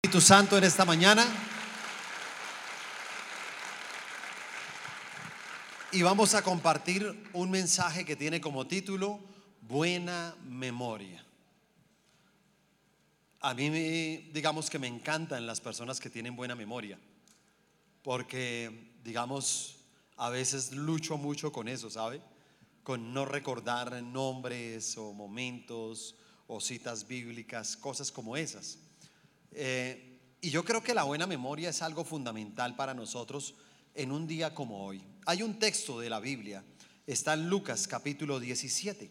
Espíritu Santo en esta mañana. Y vamos a compartir un mensaje que tiene como título Buena memoria. A mí, me- digamos que me encantan las personas que tienen buena memoria, porque, digamos, a veces lucho mucho con eso, ¿sabe? Con no recordar nombres o momentos o citas bíblicas, cosas como esas. Eh, y yo creo que la buena memoria es algo fundamental para nosotros en un día como hoy. Hay un texto de la Biblia, está en Lucas capítulo 17,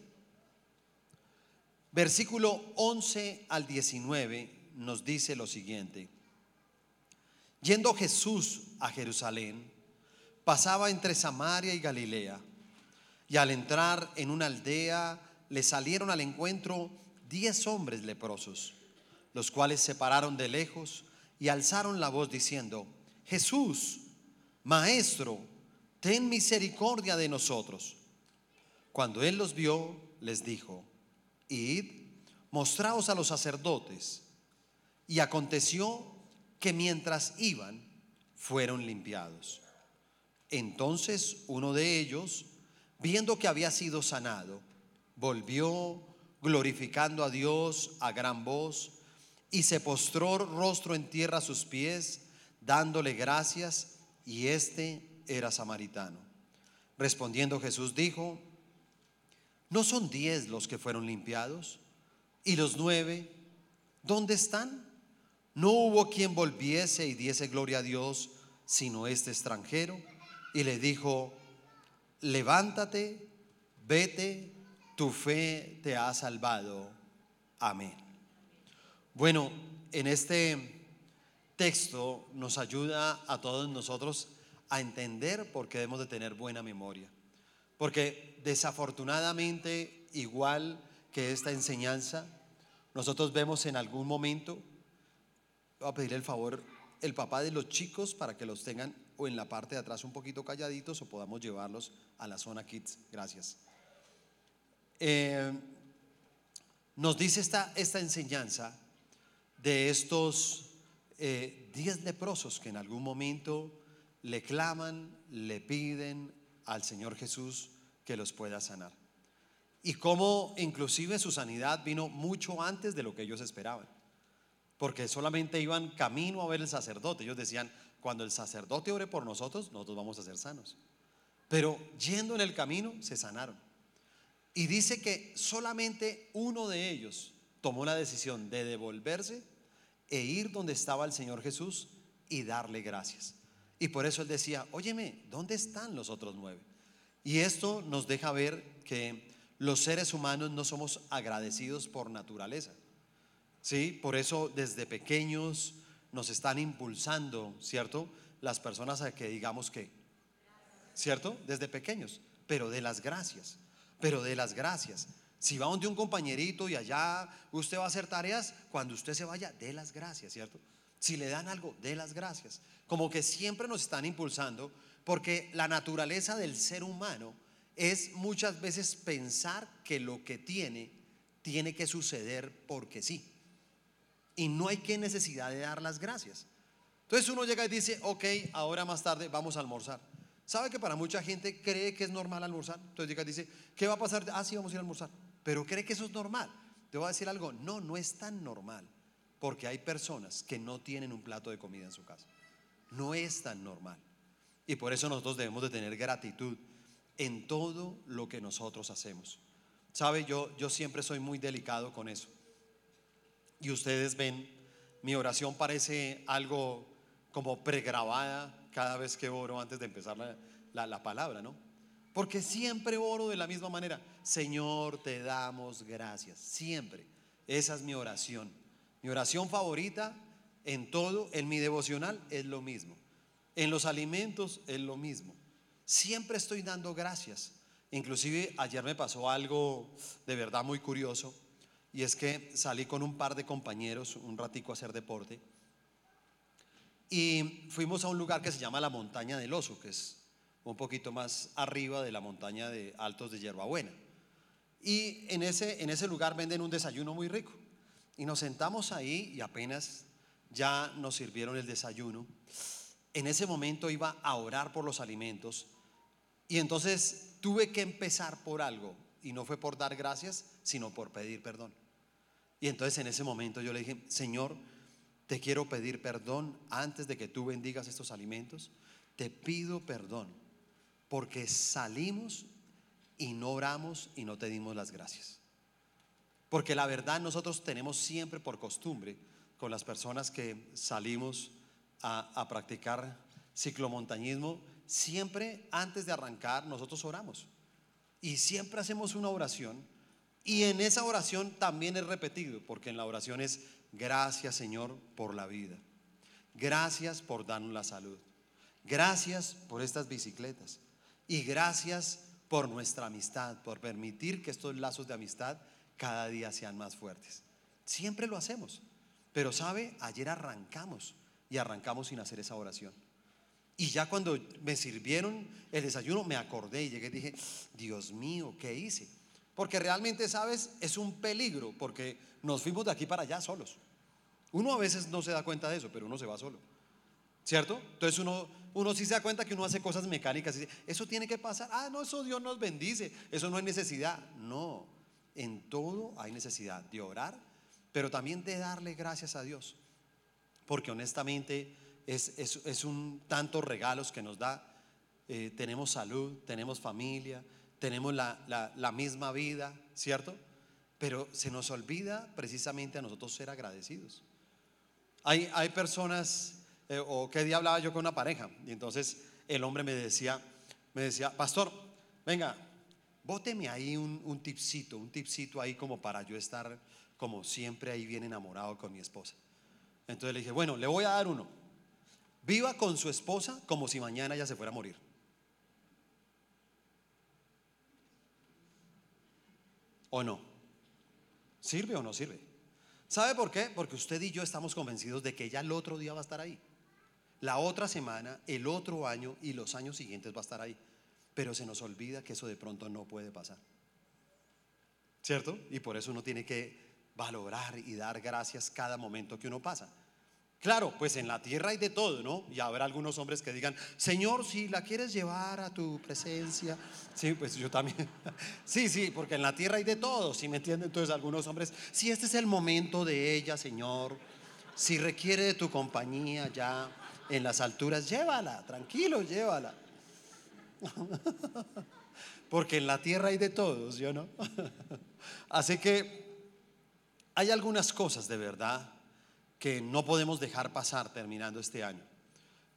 versículo 11 al 19 nos dice lo siguiente. Yendo Jesús a Jerusalén, pasaba entre Samaria y Galilea, y al entrar en una aldea le salieron al encuentro diez hombres leprosos los cuales se pararon de lejos y alzaron la voz diciendo, Jesús, Maestro, ten misericordia de nosotros. Cuando él los vio, les dijo, Id, mostraos a los sacerdotes. Y aconteció que mientras iban, fueron limpiados. Entonces uno de ellos, viendo que había sido sanado, volvió glorificando a Dios a gran voz y se postró rostro en tierra a sus pies, dándole gracias, y este era samaritano. Respondiendo Jesús dijo, ¿no son diez los que fueron limpiados? ¿Y los nueve, dónde están? No hubo quien volviese y diese gloria a Dios, sino este extranjero. Y le dijo, levántate, vete, tu fe te ha salvado. Amén. Bueno, en este texto nos ayuda a todos nosotros a entender por qué debemos de tener buena memoria. Porque desafortunadamente, igual que esta enseñanza, nosotros vemos en algún momento, voy a pedir el favor, el papá de los chicos para que los tengan o en la parte de atrás un poquito calladitos o podamos llevarlos a la zona kids. Gracias. Eh, nos dice esta, esta enseñanza de estos eh, diez leprosos que en algún momento le claman, le piden al Señor Jesús que los pueda sanar. Y cómo inclusive su sanidad vino mucho antes de lo que ellos esperaban. Porque solamente iban camino a ver el sacerdote. Ellos decían, cuando el sacerdote ore por nosotros, nosotros vamos a ser sanos. Pero yendo en el camino, se sanaron. Y dice que solamente uno de ellos tomó la decisión de devolverse e ir donde estaba el Señor Jesús y darle gracias. Y por eso él decía, óyeme, ¿dónde están los otros nueve? Y esto nos deja ver que los seres humanos no somos agradecidos por naturaleza. ¿Sí? Por eso desde pequeños nos están impulsando, ¿cierto? Las personas a que digamos que, ¿cierto? Desde pequeños, pero de las gracias, pero de las gracias. Si va donde un compañerito y allá usted va a hacer tareas, cuando usted se vaya, de las gracias, ¿cierto? Si le dan algo, de las gracias. Como que siempre nos están impulsando, porque la naturaleza del ser humano es muchas veces pensar que lo que tiene tiene que suceder porque sí. Y no hay que necesidad de dar las gracias. Entonces uno llega y dice, ok, ahora más tarde vamos a almorzar. ¿Sabe que para mucha gente cree que es normal almorzar? Entonces llega y dice, ¿qué va a pasar? Ah, sí, vamos a ir a almorzar. Pero cree que eso es normal. Te voy a decir algo, no, no es tan normal. Porque hay personas que no tienen un plato de comida en su casa. No es tan normal. Y por eso nosotros debemos de tener gratitud en todo lo que nosotros hacemos. ¿Sabe? Yo, yo siempre soy muy delicado con eso. Y ustedes ven, mi oración parece algo como pregrabada cada vez que oro antes de empezar la, la- la palabra, ¿no? Porque siempre oro de la misma manera. Señor, te damos gracias. Siempre. Esa es mi oración. Mi oración favorita en todo, en mi devocional, es lo mismo. En los alimentos es lo mismo. Siempre estoy dando gracias. Inclusive ayer me pasó algo de verdad muy curioso. Y es que salí con un par de compañeros un ratico a hacer deporte. Y fuimos a un lugar que se llama la Montaña del Oso, que es un poquito más arriba de la montaña de Altos de Hierbabuena. Y en ese, en ese lugar venden un desayuno muy rico. Y nos sentamos ahí y apenas ya nos sirvieron el desayuno. En ese momento iba a orar por los alimentos y entonces tuve que empezar por algo y no fue por dar gracias, sino por pedir perdón. Y entonces en ese momento yo le dije, Señor, te quiero pedir perdón antes de que tú bendigas estos alimentos. Te pido perdón porque salimos y no oramos y no te dimos las gracias. Porque la verdad nosotros tenemos siempre por costumbre con las personas que salimos a, practicar ciclomontañismo, siempre antes de arrancar nosotros oramos. Y siempre hacemos una oración. Y en esa oración también es repetido, porque en la oración es gracias Señor por la vida. Gracias por darnos la salud. Gracias por estas bicicletas. Y gracias por nuestra amistad, por permitir que estos lazos de amistad cada día sean más fuertes. Siempre lo hacemos. Pero sabe, ayer arrancamos y arrancamos sin hacer esa oración. Y ya cuando me sirvieron el desayuno me acordé y llegué y dije, Dios mío, ¿qué hice? Porque realmente, sabes, es un peligro porque nos fuimos de aquí para allá solos. Uno a veces no se da cuenta de eso, pero uno se va solo. ¿Cierto? Entonces uno, uno sí se da cuenta que uno hace cosas mecánicas y dice, eso tiene que pasar. Ah, no, eso Dios nos bendice. Eso no es necesidad. No, en todo hay necesidad de orar pero también de darle gracias a Dios. Porque honestamente es, un tantos regalos que nos da. Eh, tenemos salud, tenemos familia, tenemos la, misma vida, ¿cierto? Pero se nos olvida precisamente a nosotros ser agradecidos. Hay, hay personas, eh, o qué día hablaba yo con una pareja, y entonces el hombre me decía, me decía, pastor, venga, bóteme ahí un, un tipcito, un tipcito ahí como para yo estar como siempre ahí bien enamorado con mi esposa. Entonces le dije, bueno, le voy a dar uno. Viva con su esposa como si mañana ya se fuera a morir. ¿O no? ¿Sirve o no sirve? ¿Sabe por qué? Porque usted y yo estamos convencidos de que ella el otro día va a estar ahí. La otra semana, el otro año y los años siguientes va a estar ahí. Pero se nos olvida que eso de pronto no puede pasar. ¿Cierto? Y por eso uno tiene que valorar y dar gracias cada momento que uno pasa. Claro, pues en la tierra hay de todo, ¿no? Y habrá algunos hombres que digan, Señor, si la quieres llevar a tu presencia. Sí, pues yo también. Sí, sí, porque en la tierra hay de todo, ¿sí me entienden? Entonces algunos hombres, si este es el momento de ella, Señor, si requiere de tu compañía ya en las alturas, llévala, tranquilo, llévala. Porque en la tierra hay de todos, ¿yo no? Así que hay algunas cosas de verdad que no podemos dejar pasar terminando este año.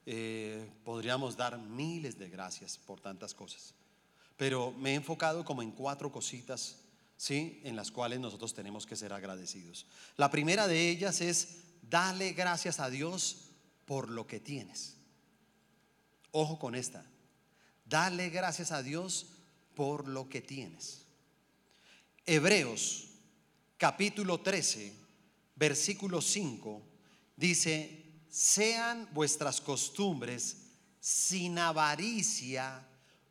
Eh, podríamos dar miles de gracias por tantas cosas, pero me he enfocado como en cuatro cositas, ¿sí? En las cuales nosotros tenemos que ser agradecidos. La primera de ellas es darle gracias a Dios por lo que tienes. Ojo con esta. Dale gracias a Dios por lo que tienes. Hebreos capítulo 13, versículo 5, dice, sean vuestras costumbres sin avaricia,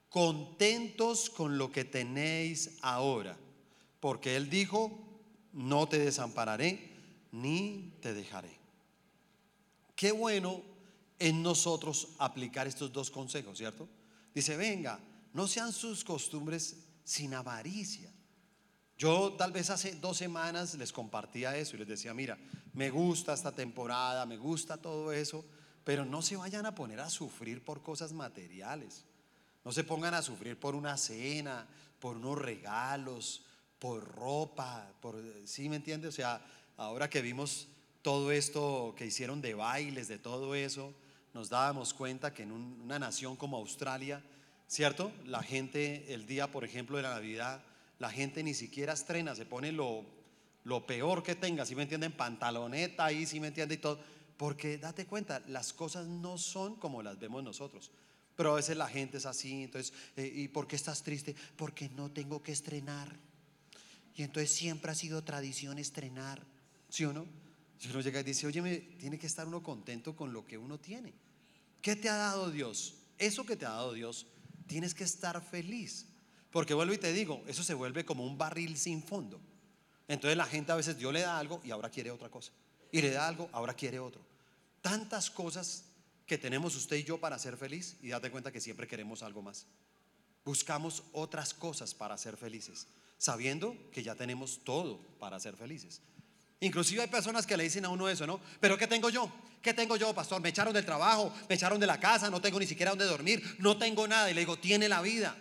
contentos con lo que tenéis ahora. Porque Él dijo, no te desampararé ni te dejaré. Qué bueno en nosotros aplicar estos dos consejos, ¿cierto? Dice, venga, no sean sus costumbres sin avaricia. Yo tal vez hace dos semanas les compartía eso y les decía, mira, me gusta esta temporada, me gusta todo eso, pero no se vayan a poner a sufrir por cosas materiales. No se pongan a sufrir por una cena, por unos regalos, por ropa, por, ¿sí me entiende? O sea, ahora que vimos todo esto que hicieron de bailes, de todo eso, nos dábamos cuenta que en una nación como Australia, ¿cierto? La gente el día, por ejemplo, de la Navidad, la gente ni siquiera estrena, se pone lo, lo peor que tenga, si me entienden, pantaloneta ahí, si me entienden y todo. Porque date cuenta, las cosas no son como las vemos nosotros. Pero a veces la gente es así, entonces, eh, ¿y por qué estás triste? Porque no tengo que estrenar. Y entonces siempre ha sido tradición estrenar, ¿sí o no? Si uno llega y dice, oye, tiene que estar uno contento con lo que uno tiene. ¿Qué te ha dado Dios? Eso que te ha dado Dios, tienes que estar feliz. Porque vuelvo y te digo, eso se vuelve como un barril sin fondo. Entonces la gente a veces Dios le da algo y ahora quiere otra cosa. Y le da algo, ahora quiere otro. tantas cosas que tenemos usted y yo para ser feliz y date cuenta que siempre queremos algo más. Buscamos otras cosas para ser felices, sabiendo que ya tenemos todo para ser felices. Inclusive hay personas que le dicen a uno eso, ¿no? Pero ¿qué tengo yo? ¿Qué tengo yo, pastor? Me echaron del trabajo, me echaron de la casa, no tengo ni siquiera donde dormir, no tengo nada. Y le digo, tiene la vida.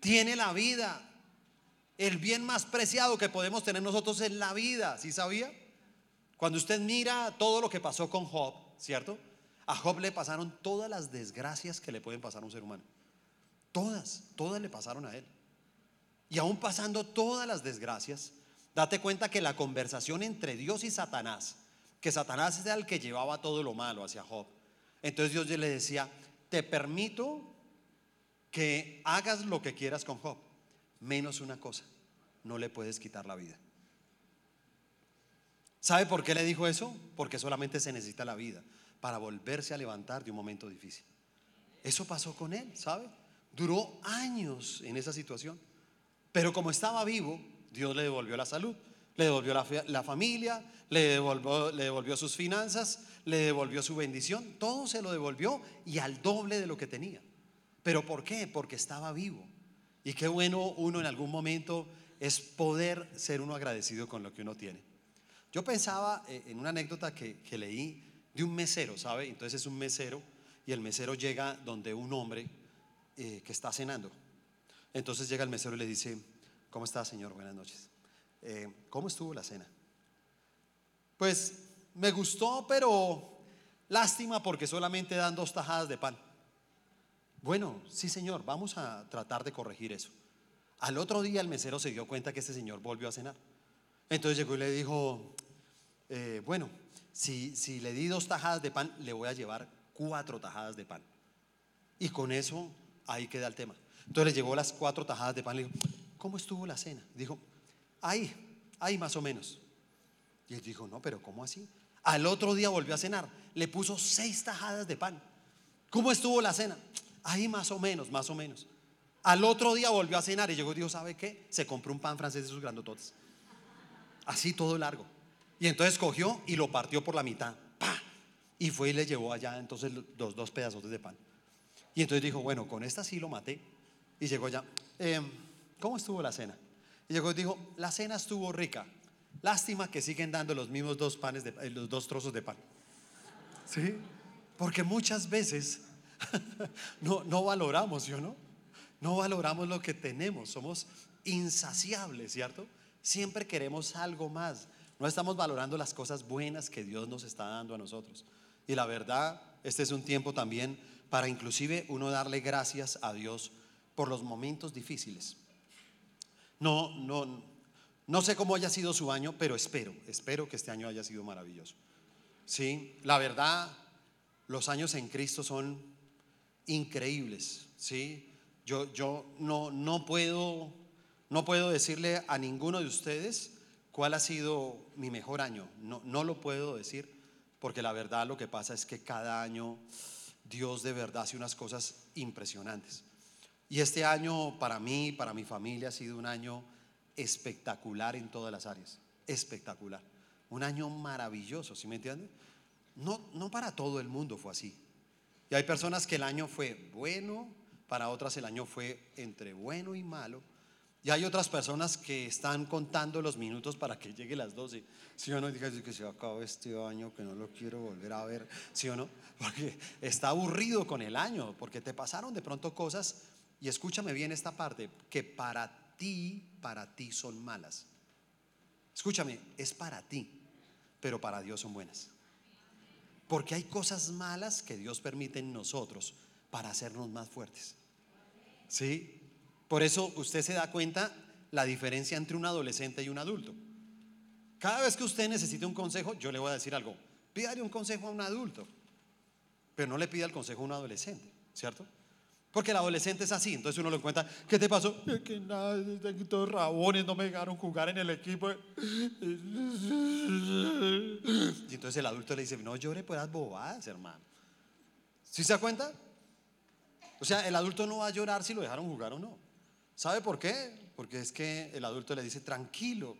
Tiene la vida. El bien más preciado que podemos tener nosotros es la vida, ¿sí sabía? Cuando usted mira todo lo que pasó con Job, ¿cierto? A Job le pasaron todas las desgracias que le pueden pasar a un ser humano. Todas, todas le pasaron a él. Y aún pasando todas las desgracias, date cuenta que la conversación entre Dios y Satanás, que Satanás era el que llevaba todo lo malo hacia Job. Entonces Dios le decía, te permito que hagas lo que quieras con Job, menos una cosa, no le puedes quitar la vida. ¿Sabe por qué le dijo eso? Porque solamente se necesita la vida para volverse a levantar de un momento difícil. Eso pasó con él, ¿sabe? Duró años en esa situación. Pero como estaba vivo, Dios le devolvió la salud, le devolvió la, familia, le devolvió, le devolvió sus finanzas, le devolvió su bendición. Todo se lo devolvió y al doble de lo que tenía. ¿Pero por qué? Porque estaba vivo. Y qué bueno uno en algún momento es poder ser uno agradecido con lo que uno tiene. Yo pensaba eh, en una anécdota que, leí de un mesero, ¿sabe? Entonces es un mesero y el mesero llega donde un hombre eh, que está cenando. Entonces llega el mesero y le dice, ¿cómo está señor? Buenas noches. Eh, ¿Cómo estuvo la cena? Pues me gustó, pero lástima porque solamente dan dos tajadas de pan. Bueno, sí señor, vamos a tratar de corregir eso. Al otro día el mesero se dio cuenta que este señor volvió a cenar. Entonces llegó y le dijo, eh, bueno, si, si le di dos tajadas de pan, le voy a llevar cuatro tajadas de pan. Y con eso ahí queda el tema. Entonces le llevó las cuatro tajadas de pan. Le dijo, ¿cómo estuvo la cena? Dijo, ahí, ahí más o menos. Y él dijo, no, pero ¿cómo así? Al otro día volvió a cenar. Le puso seis tajadas de pan. ¿Cómo estuvo la cena? Ahí más o menos, más o menos. Al otro día volvió a cenar y llegó y dijo, ¿sabe qué? Se compró un pan francés de sus grandototes. Así todo largo. Y entonces cogió y lo partió por la mitad. Y fue y le llevó allá entonces los dos pedazos de pan. Y entonces dijo, bueno, con esta sí lo maté. Y llegó allá, em, ¿cómo estuvo la cena? Y y dijo, la cena estuvo rica. Lástima que siguen dando los mismos dos panes, eh, los dos trozos de pan. ¿Sí? Porque muchas veces no, no valoramos, ¿yo no? No valoramos lo que tenemos. Somos insaciables, ¿cierto? Siempre queremos algo más. No estamos valorando las cosas buenas que Dios nos está dando a nosotros. Y la verdad, este es un tiempo también para inclusive uno darle gracias a Dios por los momentos difíciles. No, no, no sé cómo haya sido su año, pero espero, espero que este año haya sido maravilloso. Sí, la verdad, los años en Cristo son increíbles. Sí, yo, yo no, no puedo, no puedo decirle a ninguno de ustedes ¿Cuál ha sido mi mejor año? No, no lo puedo decir, porque la verdad lo que pasa es que cada año Dios de verdad hace unas cosas impresionantes. Y este año para mí, para mi familia, ha sido un año espectacular en todas las áreas. Espectacular. Un año maravilloso, ¿sí me entienden? No, no para todo el mundo fue así. Y hay personas que el año fue bueno, para otras el año fue entre bueno y malo. Y hay otras personas que están contando los minutos para que llegue las 12. Si o no, diga que se acabó este año, que no lo quiero volver a ver. ¿Sí o no? Porque está aburrido con el año, porque te pasaron de pronto cosas, y escúchame bien esta parte, que para ti, para ti son malas. Escúchame, es para ti, pero para Dios son buenas. Porque hay cosas malas que Dios permite en nosotros para hacernos más fuertes. ¿Sí? Por eso usted se da cuenta la diferencia entre un adolescente y un adulto. Cada vez que usted necesite un consejo, yo le voy a decir algo. Pídale un consejo a un adulto, pero no le pida el consejo a un adolescente, ¿cierto? Porque el adolescente es así, entonces uno le cuenta, ¿qué te pasó? Que nada, todos rabones, no me dejaron jugar en el equipo. Y entonces el adulto le dice, no llore por las bobadas, hermano. ¿Sí se da cuenta? O sea, el adulto no va a llorar si lo dejaron jugar o no. ¿Sabe por qué? Porque es que el adulto le dice, tranquilo,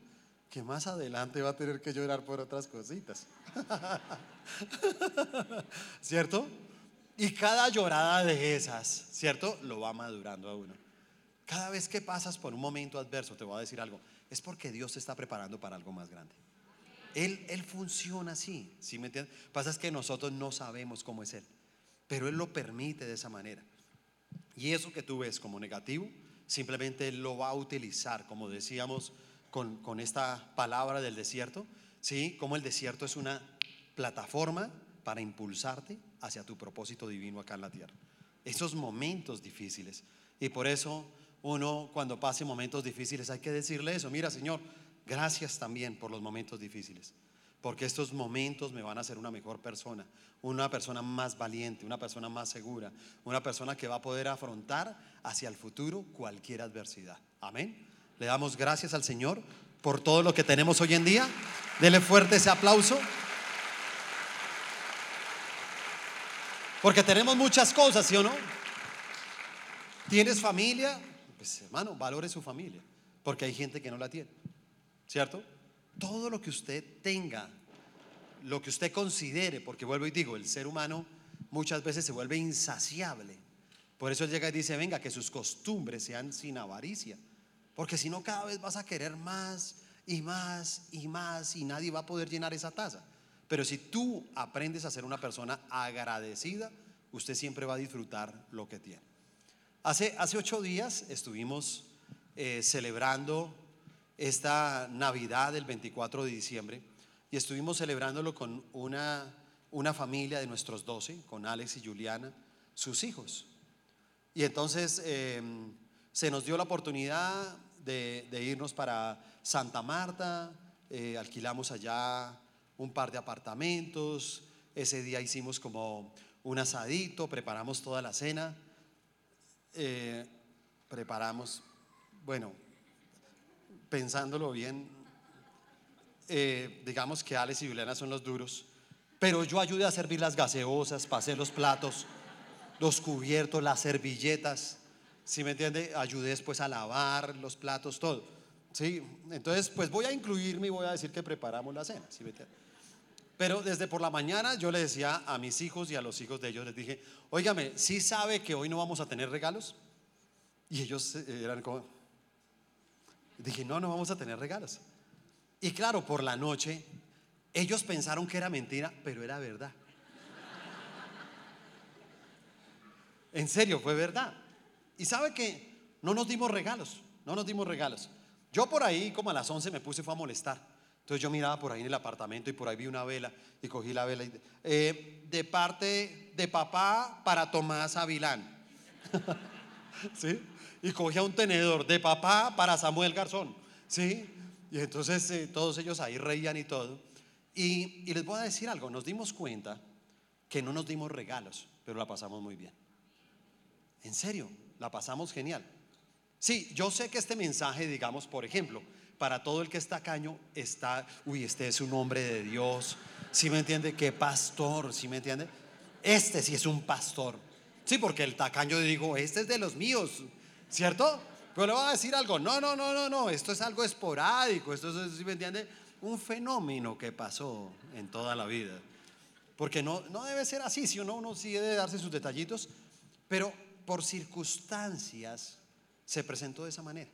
que más adelante va a tener que llorar por otras cositas. ¿Cierto? Y cada llorada de esas, ¿cierto? Lo va madurando a uno. Cada vez que pasas por un momento adverso, te voy a decir algo, es porque Dios te está preparando para algo más grande. Él, él funciona así, ¿sí me entiendes? Pasa es que nosotros no sabemos cómo es Él, pero Él lo permite de esa manera. Y eso que tú ves como negativo, simplemente Él lo va a utilizar, como decíamos con, con esta palabra del desierto, ¿sí? Como el desierto es una plataforma para impulsarte hacia tu propósito divino acá en la tierra. Esos momentos difíciles. Y por eso uno cuando pase momentos difíciles hay que decirle eso. Mira, Señor, gracias también por los momentos difíciles. Porque estos momentos me van a hacer una mejor persona, una persona más valiente, una persona más segura, una persona que va a poder afrontar hacia el futuro cualquier adversidad. Amén. Le damos gracias al Señor por todo lo que tenemos hoy en día. Dele fuerte ese aplauso. Porque tenemos muchas cosas, ¿sí o no? ¿Tienes familia? Pues hermano, valore su familia. Porque hay gente que no la tiene. ¿Cierto? Todo lo que usted tenga, lo que usted considere, porque vuelvo y digo, el ser humano muchas veces se vuelve insaciable. Por eso él llega y dice, venga, que sus costumbres sean sin avaricia. Porque si no, cada vez vas a querer más y más y más y nadie va a poder llenar esa taza. Pero si tú aprendes a ser una persona agradecida, usted siempre va a disfrutar lo que tiene. Hace, hace ocho días estuvimos eh, celebrando esta Navidad del 24 de diciembre y estuvimos celebrándolo con una, una familia de nuestros doce, con Alex y Juliana, sus hijos. Y entonces em, se nos dio la oportunidad de, irnos para Santa Marta, eh, alquilamos allá un par de apartamentos. Ese día hicimos como un asadito, preparamos toda la cena. Eh, preparamos, bueno, pensándolo bien, eh, digamos que Alex y Juliana son los duros, pero yo ayudé a servir las gaseosas, pasé los platos, los cubiertos, las servilletas, ¿sí me entiende? Ayudé después a lavar los platos, todo. Sí, entonces pues voy a incluirme y voy a decir que preparamos la cena, ¿sí me entiende? Pero desde por la mañana yo le decía a mis hijos y a los hijos de ellos, les dije, óigame, ¿sí sabe que hoy no vamos a tener regalos? Y ellos eh, eran como, dije, no, no vamos a tener regalos. Y claro, por la noche, ellos pensaron que era mentira, pero era verdad. En serio, fue verdad. Y sabe que no nos dimos regalos, no nos dimos regalos. Yo por ahí, como a las 11, me puse fue a molestar. Entonces yo miraba por ahí en el apartamento y por ahí vi una vela y cogí la vela. Eh, de parte de papá para Tomás Avilán. ¿Sí? Y cogía un tenedor de papá para Samuel Garzón. ¿Sí? Y entonces eh, todos ellos ahí reían y todo. Y, y les voy a decir algo, nos dimos cuenta que no nos dimos regalos, pero la pasamos muy bien. En serio, la pasamos genial. Sí, yo sé que este mensaje, digamos, por ejemplo, para todo el que está caño, está, uy, este es un hombre de Dios, ¿sí me entiende? ¿Qué pastor? ¿Sí me entiende? Este sí es un pastor. Sí, porque el tacaño digo, este es de los míos, ¿cierto? Pero le voy a decir algo, no, no, no, no, no, esto es algo esporádico, esto es, ¿sí me entiende? Un fenómeno que pasó en toda la vida. Porque no, no debe ser así, si uno, uno sí debe darse sus detallitos, pero por circunstancias se presentó de esa manera.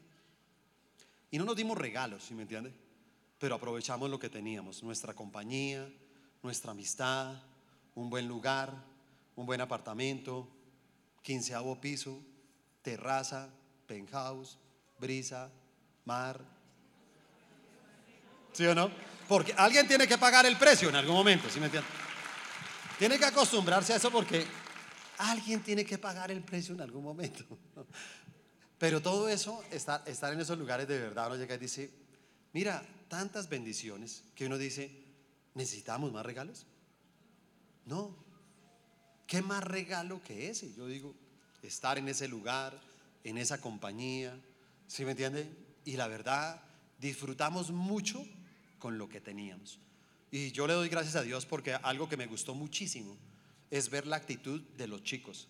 Y no nos dimos regalos, ¿sí me entiende? Pero aprovechamos lo que teníamos, nuestra compañía, nuestra amistad, un buen lugar, un buen apartamento, quinceavo piso, terraza, penthouse, brisa, mar. ¿Sí o no? Porque alguien tiene que pagar el precio en algún momento, ¿sí me entiende? Tiene que acostumbrarse a eso porque alguien tiene que pagar el precio en algún momento. Pero todo eso, estar, estar en esos lugares de verdad, uno llega y dice, mira, tantas bendiciones que uno dice, ¿necesitamos más regalos? No. ¿Qué más regalo que ese? Yo digo, estar en ese lugar, en esa compañía, ¿sí me entiende? Y la verdad, disfrutamos mucho con lo que teníamos. Y yo le doy gracias a Dios porque algo que me gustó muchísimo es ver la actitud de los chicos.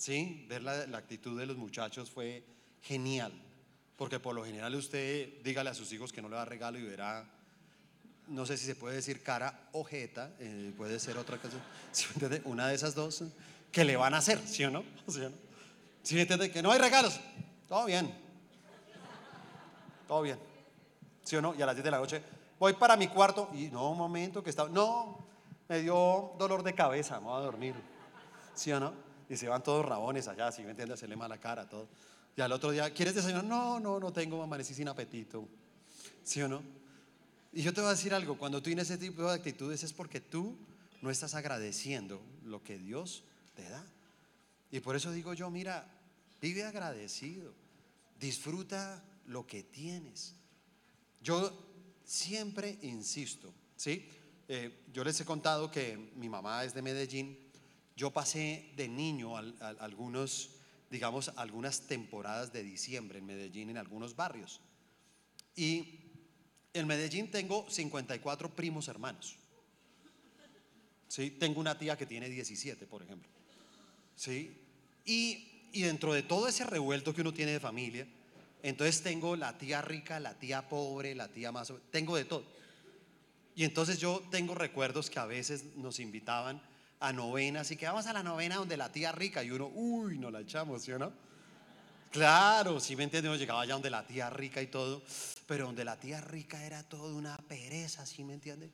¿Sí? Ver la, actitud de los muchachos fue genial, Porque por lo general usted dígale a sus hijos que no le da regalo y verá, no sé si se puede decir cara o jeta, eh, puede ser otra cosa, ¿sí? Una de esas dos que le van a hacer, ¿sí o no? ¿Sí o no? ¿Sí entiende? Que no hay regalos, todo bien, todo bien, ¿sí o no? Y a las 10 de la noche voy para mi cuarto y no, un momento que estaba, no, me dio dolor de cabeza, me voy a dormir, ¿sí o no? Y se van todos rabones allá, ¿sí me entiende? Se le mala cara, todo. Y al otro día, ¿quieres desayunar? No, no, no tengo, amanecí sin apetito, ¿sí o no? Y yo te voy a decir algo, cuando tú tienes ese tipo de actitudes es porque tú no estás agradeciendo lo que Dios te da. Y por eso digo yo, mira, vive agradecido, disfruta lo que tienes. Yo siempre insisto, ¿sí? Eh, yo les he contado que mi mamá es de Medellín. Yo pasé de niño algunos, digamos, algunas temporadas de diciembre en Medellín, en algunos barrios. Y en Medellín tengo 54 primos hermanos. ¿Sí? Tengo una tía que tiene 17, por ejemplo. ¿Sí? Y, y dentro de todo ese revuelto que uno tiene de familia, entonces tengo la tía rica, la tía pobre, la tía más... Tengo de todo. Y entonces yo tengo recuerdos que a veces nos invitaban a novenas y que vamos a la novena donde la tía rica y uno, uy, no la echamos, ¿sí o no? Claro, si me entiendes, llegaba allá donde la tía rica y todo, pero donde la tía rica era todo una pereza, ¿sí me entiendes?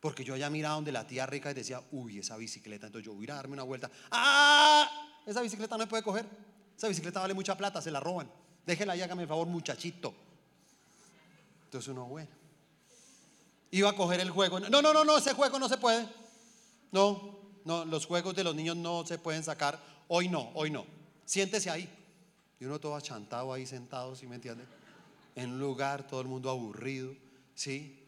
Porque yo ya miraba donde la tía rica y decía, uy, esa bicicleta, entonces yo voy a darme una vuelta. ¡Ah! Esa bicicleta no se puede coger. Esa bicicleta vale mucha plata, se la roban. Déjela y hágame el favor, muchachito. Entonces uno, bueno. Iba a coger el juego. No, no, no, no, ese juego no se puede. No, no, los juegos de los niños no se pueden sacar. Hoy no, hoy no. Siéntese ahí. Y uno todo achantado ahí sentado, ¿sí me entiende? En un lugar, todo el mundo aburrido, ¿sí?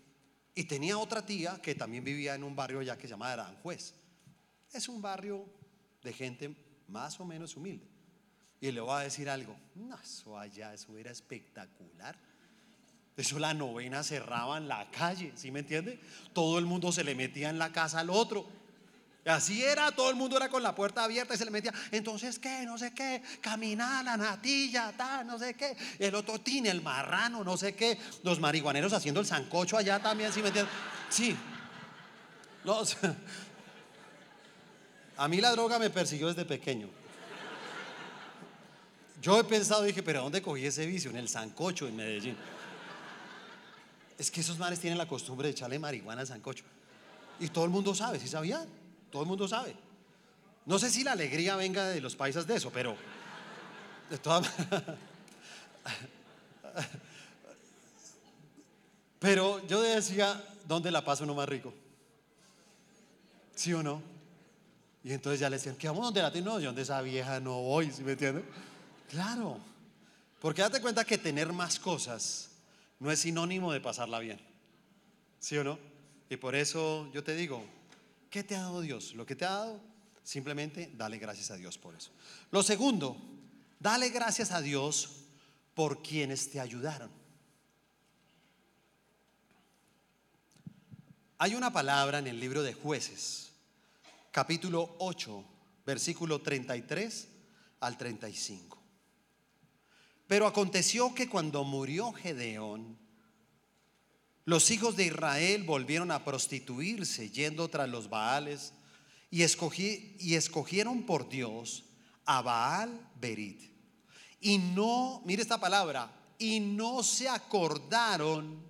Y tenía otra tía que también vivía en un barrio ya que se llama Aranjuez. Es un barrio de gente más o menos humilde. Y le voy a decir algo, no, eso allá, eso era espectacular. Eso la novena cerraba en la calle, ¿sí me entiende? Todo el mundo se le metía en la casa al otro. Así era, todo el mundo era con la puerta abierta y se le metía. Entonces, ¿qué? No sé qué. Caminar, la natilla, tal, no sé qué. El otro tiene el marrano, no sé qué. Los marihuaneros haciendo el sancocho allá también, ¿sí me entiendes? Sí. a mí la droga me persiguió desde pequeño. Yo he pensado, dije, pero ¿dónde cogí ese vicio? En el Sancocho, en Medellín. Es que esos mares tienen la costumbre de echarle marihuana al Sancocho. Y todo el mundo sabe, ¿sí sabía? Todo el mundo sabe. No sé si la alegría venga de los paisas de eso, pero de todas Pero yo decía, ¿dónde la pasa uno más rico? ¿Sí o no? Y entonces ya le decían, ¿qué vamos donde la tiene? No, yo donde esa vieja no voy, ¿sí me entiendes? Claro, porque date cuenta que tener más cosas no es sinónimo de pasarla bien. ¿Sí o no? Y por eso yo te digo, ¿qué te ha dado Dios? Lo que te ha dado, simplemente dale gracias a Dios por eso. Lo segundo, dale gracias a Dios por quienes te ayudaron. Hay una palabra en el libro de jueces, capítulo 8, versículo 33 al 35. Pero aconteció que cuando murió Gedeón, los hijos de Israel volvieron a prostituirse yendo tras los Baales y, escogieron por Dios a Baal Berit. Y no, mire esta palabra, y no se acordaron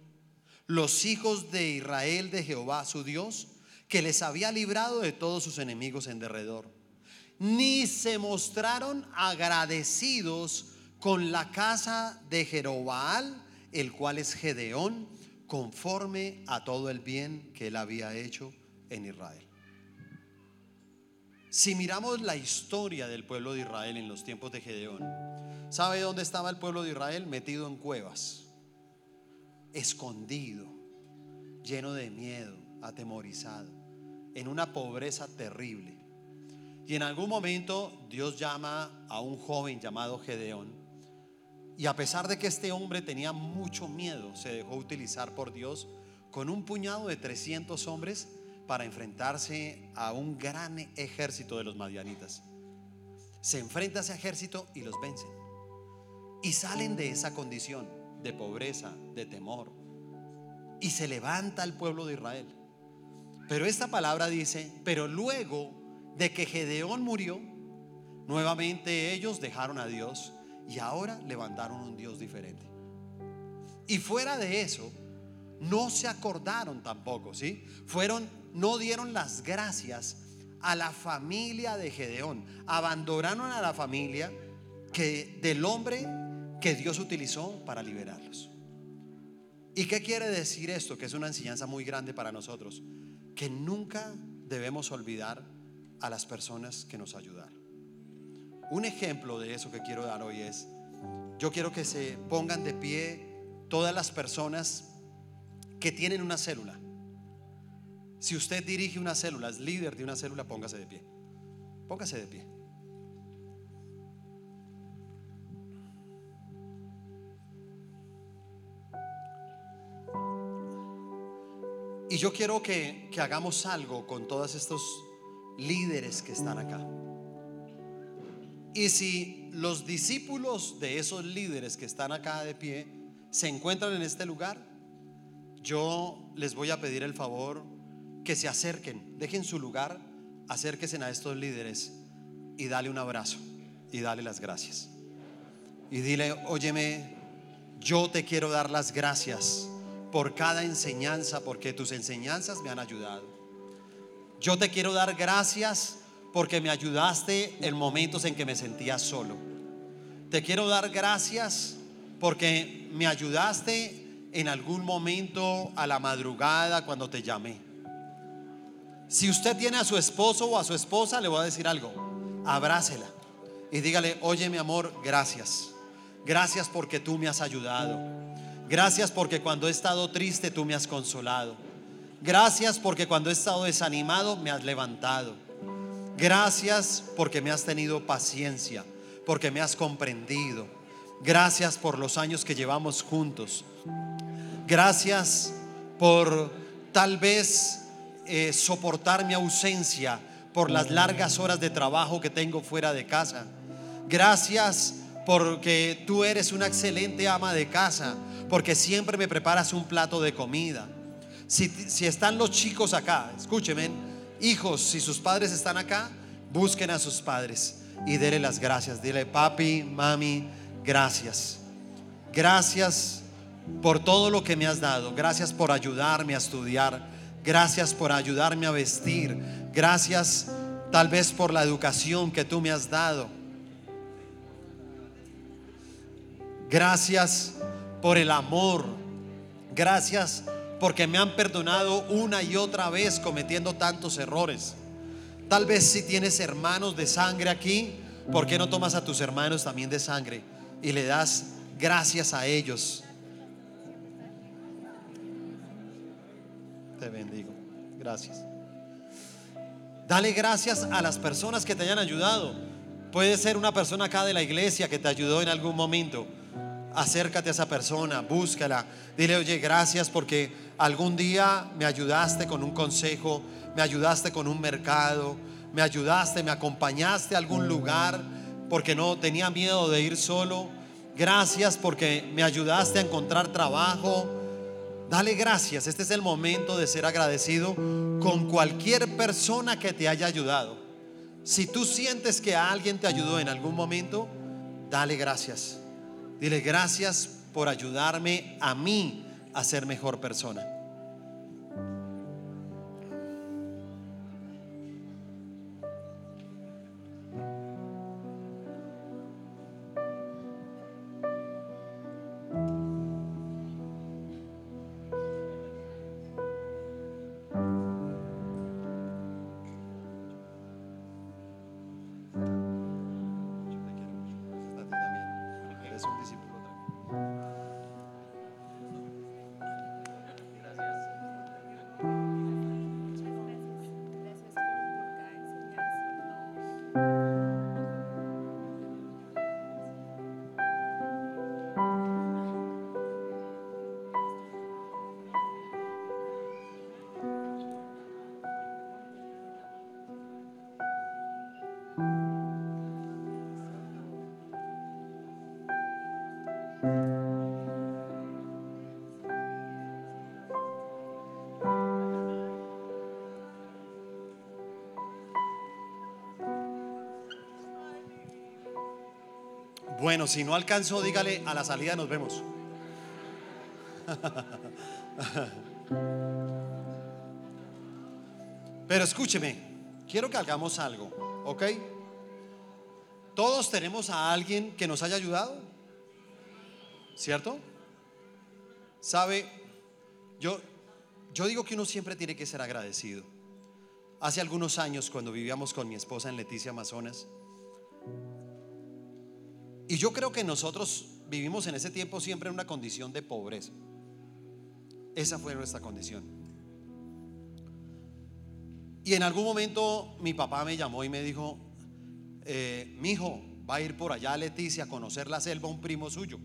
los hijos de Israel de Jehová su Dios, que les había librado de todos sus enemigos en derredor. Ni se mostraron agradecidos con la casa de Jerobaal, el cual es Gedeón, conforme a todo el bien que él había hecho en Israel. Si miramos la historia del pueblo de Israel en los tiempos de Gedeón, ¿sabe dónde estaba el pueblo de Israel? Metido en cuevas, escondido, lleno de miedo, atemorizado, en una pobreza terrible. Y en algún momento Dios llama a un joven llamado Gedeón y a pesar de que este hombre tenía mucho miedo, se dejó utilizar por Dios con un puñado de 300 hombres para enfrentarse a un gran ejército de los madianitas. Se enfrenta a ese ejército y los vencen. y salen de esa condición de pobreza, de temor, y se levanta el pueblo de Israel. Pero esta palabra dice, pero luego de que Gedeón murió, nuevamente ellos dejaron a Dios y ahora levantaron un Dios diferente. Y fuera de eso, no se acordaron tampoco, ¿sí? Fueron, no dieron las gracias a la familia de Gedeón. Abandonaron a la familia que del hombre que Dios utilizó para liberarlos. ¿Y qué quiere decir esto? Que es una enseñanza muy grande para nosotros. Que nunca debemos olvidar a las personas que nos ayudaron. Un ejemplo de eso que quiero dar hoy es, yo quiero que se pongan de pie todas las personas que tienen una célula. Si usted dirige una célula, es líder de una célula, póngase de pie. Póngase de pie. Y yo quiero que, que hagamos algo con todos estos líderes que están acá. Y si los discípulos de esos líderes que están acá de pie se encuentran en este lugar, yo les voy a pedir el favor que se acerquen, dejen su lugar, acérquense a estos líderes y dale un abrazo y dale las gracias. Y dile, óyeme, yo te quiero dar las gracias por cada enseñanza, porque tus enseñanzas me han ayudado. Yo te quiero dar gracias porque me ayudaste en momentos en que me sentía solo. Te quiero dar gracias porque me ayudaste en algún momento a la madrugada cuando te llamé. Si usted tiene a su esposo o a su esposa, le voy a decir algo. Abrácela y dígale, oye mi amor, gracias. Gracias porque tú me has ayudado. Gracias porque cuando he estado triste tú me has consolado. Gracias porque cuando he estado desanimado me has levantado. Gracias porque me has tenido paciencia, porque me has comprendido. Gracias por los años que llevamos juntos. Gracias por tal vez eh, soportar mi ausencia, por las largas horas de trabajo que tengo fuera de casa. Gracias porque tú eres una excelente ama de casa, porque siempre me preparas un plato de comida. Si, si están los chicos acá, escúcheme, hijos, si sus padres están acá, busquen a sus padres y denle las gracias. Dile, papi, mami, gracias. Gracias por todo lo que me has dado. Gracias por ayudarme a estudiar. Gracias por ayudarme a vestir. Gracias tal vez por la educación que tú me has dado. Gracias por el amor. Gracias porque me han perdonado una y otra vez cometiendo tantos errores. Tal vez si tienes hermanos de sangre aquí, ¿por qué no tomas a tus hermanos también de sangre y le das gracias a ellos? Te bendigo. Gracias. Dale gracias a las personas que te hayan ayudado. Puede ser una persona acá de la iglesia que te ayudó en algún momento. Acércate a esa persona, búscala. Dile, oye, gracias porque algún día me ayudaste con un consejo, me ayudaste con un mercado, me ayudaste, me acompañaste a algún lugar porque no tenía miedo de ir solo. Gracias porque me ayudaste a encontrar trabajo. Dale gracias. Este es el momento de ser agradecido con cualquier persona que te haya ayudado. Si tú sientes que alguien te ayudó en algún momento, dale gracias. Dile gracias por ayudarme a mí a ser mejor persona. Bueno, si no alcanzó, dígale a la salida nos vemos. Pero escúcheme, quiero que hagamos algo, ¿ok? Todos tenemos a alguien que nos haya ayudado, ¿cierto? Sabe, yo, yo digo que uno siempre tiene que ser agradecido. Hace algunos años, cuando vivíamos con mi esposa en Leticia, Amazonas, y yo creo que nosotros vivimos en ese tiempo siempre en una condición de pobreza. Esa fue nuestra condición. Y en algún momento mi papá me llamó y me dijo, eh, mi hijo va a ir por allá a Leticia a conocer la selva un primo suyo.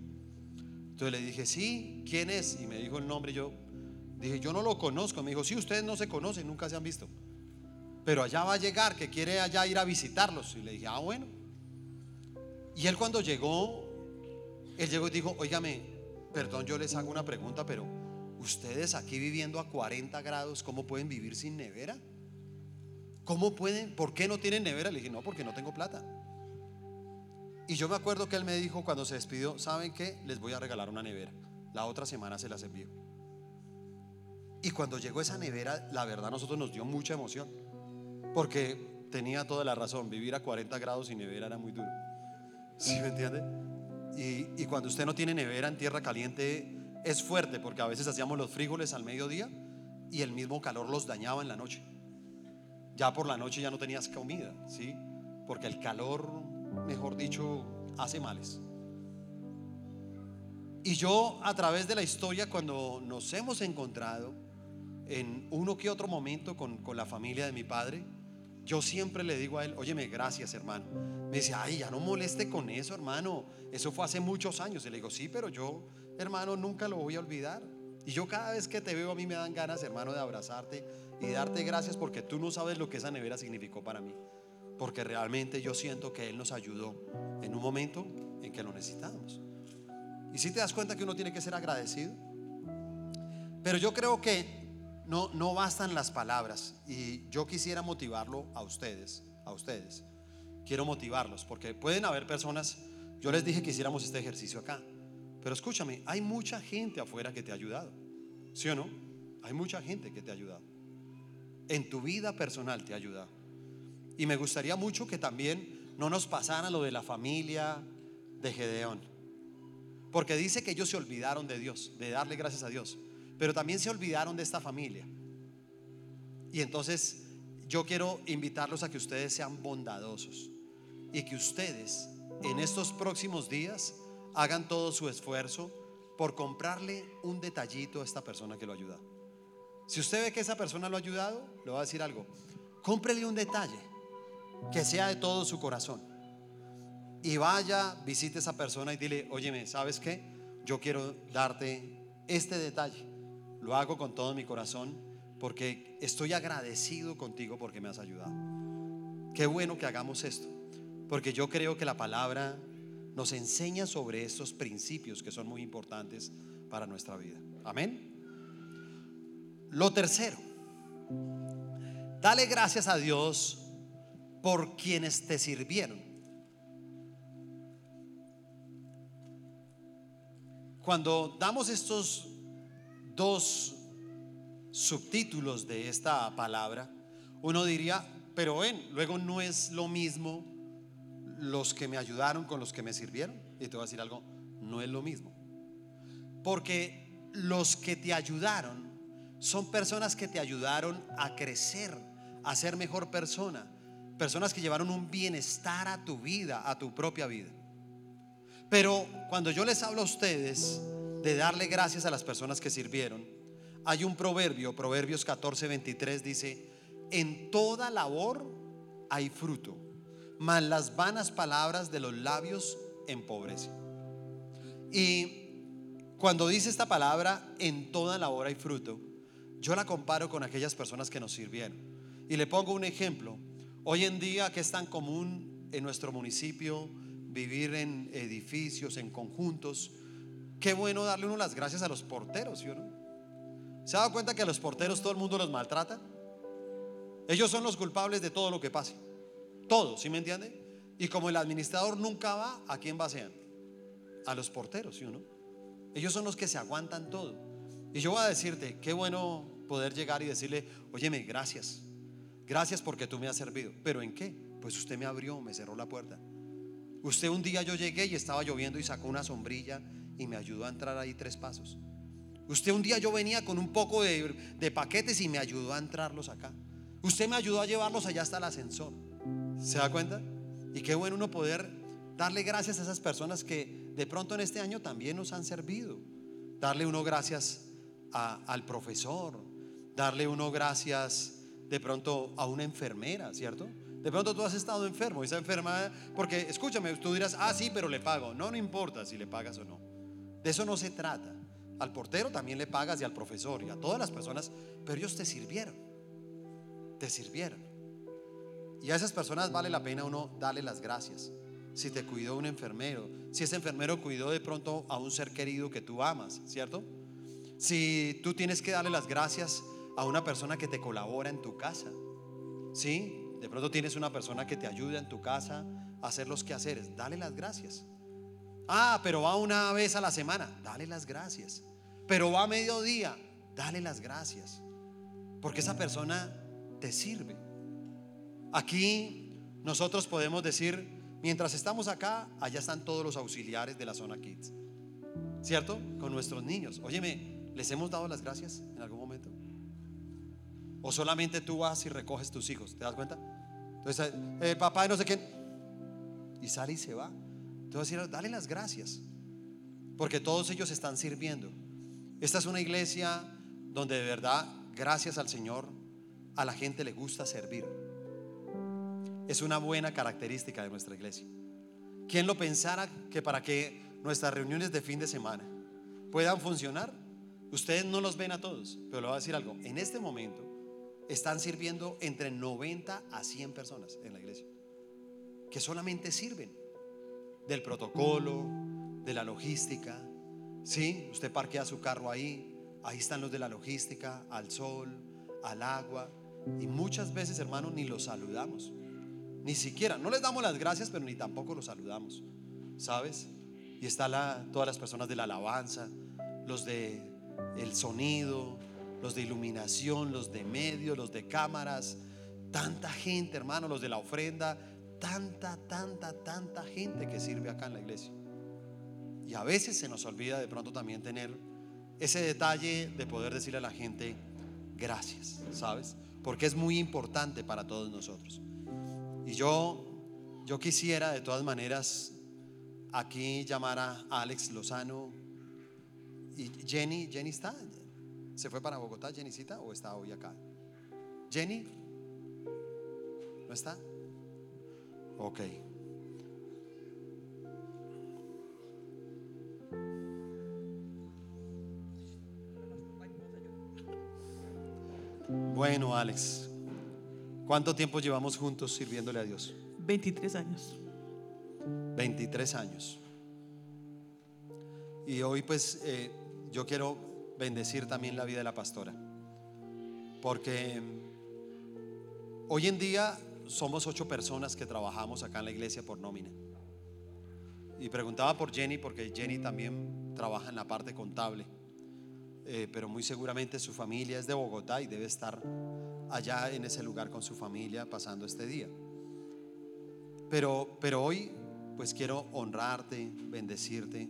Entonces le dije, sí, ¿quién es? Y me dijo el nombre. Yo dije, yo no lo conozco. Me dijo, sí, ustedes no se conocen, nunca se han visto. Pero allá va a llegar, que quiere allá ir a visitarlos. Y le dije, ah, bueno. Y él cuando llegó, él llegó y dijo, oígame, perdón, yo les hago una pregunta, pero ustedes aquí viviendo a 40 grados, ¿cómo pueden vivir sin nevera? ¿Cómo pueden? ¿Por qué no tienen nevera? Le dije, no, porque no tengo plata. Y yo me acuerdo que él me dijo cuando se despidió, ¿saben qué? Les voy a regalar una nevera. La otra semana se las envío. Y cuando llegó esa nevera, la verdad a nosotros nos dio mucha emoción. Porque tenía toda la razón, vivir a 40 grados sin nevera era muy duro. ¿Sí entiende? Y, y cuando usted no tiene nevera en tierra caliente es fuerte porque a veces hacíamos los frijoles al mediodía y el mismo calor los dañaba en la noche. Ya por la noche ya no tenías comida, ¿sí? Porque el calor, mejor dicho, hace males. Y yo a través de la historia, cuando nos hemos encontrado en uno que otro momento con, con la familia de mi padre, yo siempre le digo a él, óyeme, gracias hermano. Me dice, ay, ya no moleste con eso, hermano. Eso fue hace muchos años. Y le digo, sí, pero yo, hermano, nunca lo voy a olvidar. Y yo cada vez que te veo a mí me dan ganas, hermano, de abrazarte y darte gracias porque tú no sabes lo que esa nevera significó para mí. Porque realmente yo siento que Él nos ayudó en un momento en que lo necesitábamos. Y si te das cuenta que uno tiene que ser agradecido. Pero yo creo que no, no bastan las palabras. Y yo quisiera motivarlo a ustedes, a ustedes. Quiero motivarlos porque pueden haber personas, yo les dije que hiciéramos este ejercicio acá. Pero escúchame, hay mucha gente afuera que te ha ayudado. ¿Sí o no? Hay mucha gente que te ha ayudado en tu vida personal te ayuda. Y me gustaría mucho que también no nos pasara lo de la familia de Gedeón. Porque dice que ellos se olvidaron de Dios, de darle gracias a Dios. Pero también se olvidaron de esta familia. Y entonces yo quiero invitarlos a que ustedes sean bondadosos. Y que ustedes en estos próximos días hagan todo su esfuerzo por comprarle un detallito a esta persona que lo ayuda. Si usted ve que esa persona lo ha ayudado, le va a decir algo. Cómprele un detalle que sea de todo su corazón. Y vaya, visite a esa persona y dile, óyeme, ¿sabes qué? Yo quiero darte este detalle. Lo hago con todo mi corazón porque estoy agradecido contigo porque me has ayudado. Qué bueno que hagamos esto. Porque yo creo que la palabra nos enseña sobre estos principios que son muy importantes para nuestra vida. Amén. Lo tercero, dale gracias a Dios por quienes te sirvieron. Cuando damos estos dos subtítulos de esta palabra, uno diría, pero ven, luego no es lo mismo los que me ayudaron con los que me sirvieron. Y te voy a decir algo, no es lo mismo. Porque los que te ayudaron son personas que te ayudaron a crecer, a ser mejor persona. Personas que llevaron un bienestar a tu vida, a tu propia vida. Pero cuando yo les hablo a ustedes de darle gracias a las personas que sirvieron, hay un proverbio, Proverbios 14, 23 dice, en toda labor hay fruto, mas las vanas palabras de los labios empobrecen. Y cuando dice esta palabra, en toda labor hay fruto, yo la comparo con aquellas personas que nos sirvieron. Y le pongo un ejemplo. Hoy en día que es tan común en nuestro municipio vivir en edificios, en conjuntos, qué bueno darle uno las gracias a los porteros, ¿sí no? ¿Se ha dado cuenta que a los porteros todo el mundo los maltrata? Ellos son los culpables de todo lo que pase. Todo, ¿sí me entiende? Y como el administrador nunca va, ¿a quién vacean? a los porteros, ¿sí o no? Ellos son los que se aguantan todo. Y yo voy a decirte, qué bueno poder llegar y decirle, óyeme, gracias. Gracias porque tú me has servido. ¿Pero en qué? Pues usted me abrió, me cerró la puerta. Usted un día yo llegué y estaba lloviendo y sacó una sombrilla y me ayudó a entrar ahí tres pasos. Usted un día yo venía con un poco de, paquetes y me ayudó a entrarlos acá. Usted me ayudó a llevarlos allá hasta el ascensor. ¿Se da cuenta? Y qué bueno uno poder darle gracias a esas personas que de pronto en este año también nos han servido. Darle uno gracias al profesor, darle uno gracias de pronto a una enfermera, ¿cierto? De pronto tú has estado enfermo, esa enferma, porque escúchame, tú dirás, ah, sí, pero le pago. No, no importa si le pagas o no. De eso no se trata. Al portero también le pagas y al profesor y a todas las personas, pero ellos te sirvieron. Te sirvieron. Y a esas personas vale la pena uno darle las gracias. Si te cuidó un enfermero, si ese enfermero cuidó de pronto a un ser querido que tú amas, ¿cierto? Si tú tienes que darle las gracias a una persona que te colabora en tu casa, ¿sí? De pronto tienes una persona que te ayuda en tu casa a hacer los quehaceres. Dale las gracias. Ah, pero va una vez a la semana. Dale las gracias. Pero va a mediodía. Dale las gracias. Porque esa persona te sirve. Aquí nosotros podemos decir, mientras estamos acá, allá están todos los auxiliares de la zona Kids. ¿Cierto? Con nuestros niños. Óyeme, ¿les hemos dado las gracias en algún momento? ¿O solamente tú vas y recoges tus hijos? ¿Te das cuenta? Entonces, eh, papá, no sé quién. Y sale y se va. Entonces, dale las gracias. Porque todos ellos están sirviendo. Esta es una iglesia donde de verdad, gracias al Señor, a la gente le gusta servir. Es una buena característica de nuestra iglesia. ¿Quién lo pensara que para que nuestras reuniones de fin de semana puedan funcionar, ustedes no los ven a todos, pero le voy a decir algo, en este momento están sirviendo entre 90 a 100 personas en la iglesia, que solamente sirven del protocolo, de la logística. Sí, usted parquea su carro ahí, ahí están los de la logística, al sol, al agua, y muchas veces, hermanos, ni los saludamos, ni siquiera, no les damos las gracias, pero ni tampoco los saludamos, ¿sabes? Y está la, todas las personas de la alabanza, los de el sonido, los de iluminación, los de medio, los de cámaras, tanta gente, hermano, los de la ofrenda, tanta, tanta, tanta gente que sirve acá en la iglesia. Y a veces se nos olvida de pronto también tener ese detalle de poder decirle a la gente gracias, ¿sabes? Porque es muy importante para todos nosotros. Y yo yo quisiera de todas maneras aquí llamar a Alex Lozano y Jenny, Jenny está, ¿Se fue para Bogotá, Jennycita, o está hoy acá? ¿Jenny? ¿No está? Ok. Bueno, Alex, ¿cuánto tiempo llevamos juntos sirviéndole a Dios? 23 años. 23 años. Y hoy pues eh, yo quiero bendecir también la vida de la pastora. Porque hoy en día somos ocho personas que trabajamos acá en la iglesia por nómina. Y preguntaba por Jenny porque Jenny también trabaja en la parte contable. Eh, pero muy seguramente su familia es de Bogotá y debe estar allá en ese lugar con su familia pasando este día. Pero, pero hoy pues quiero honrarte, bendecirte,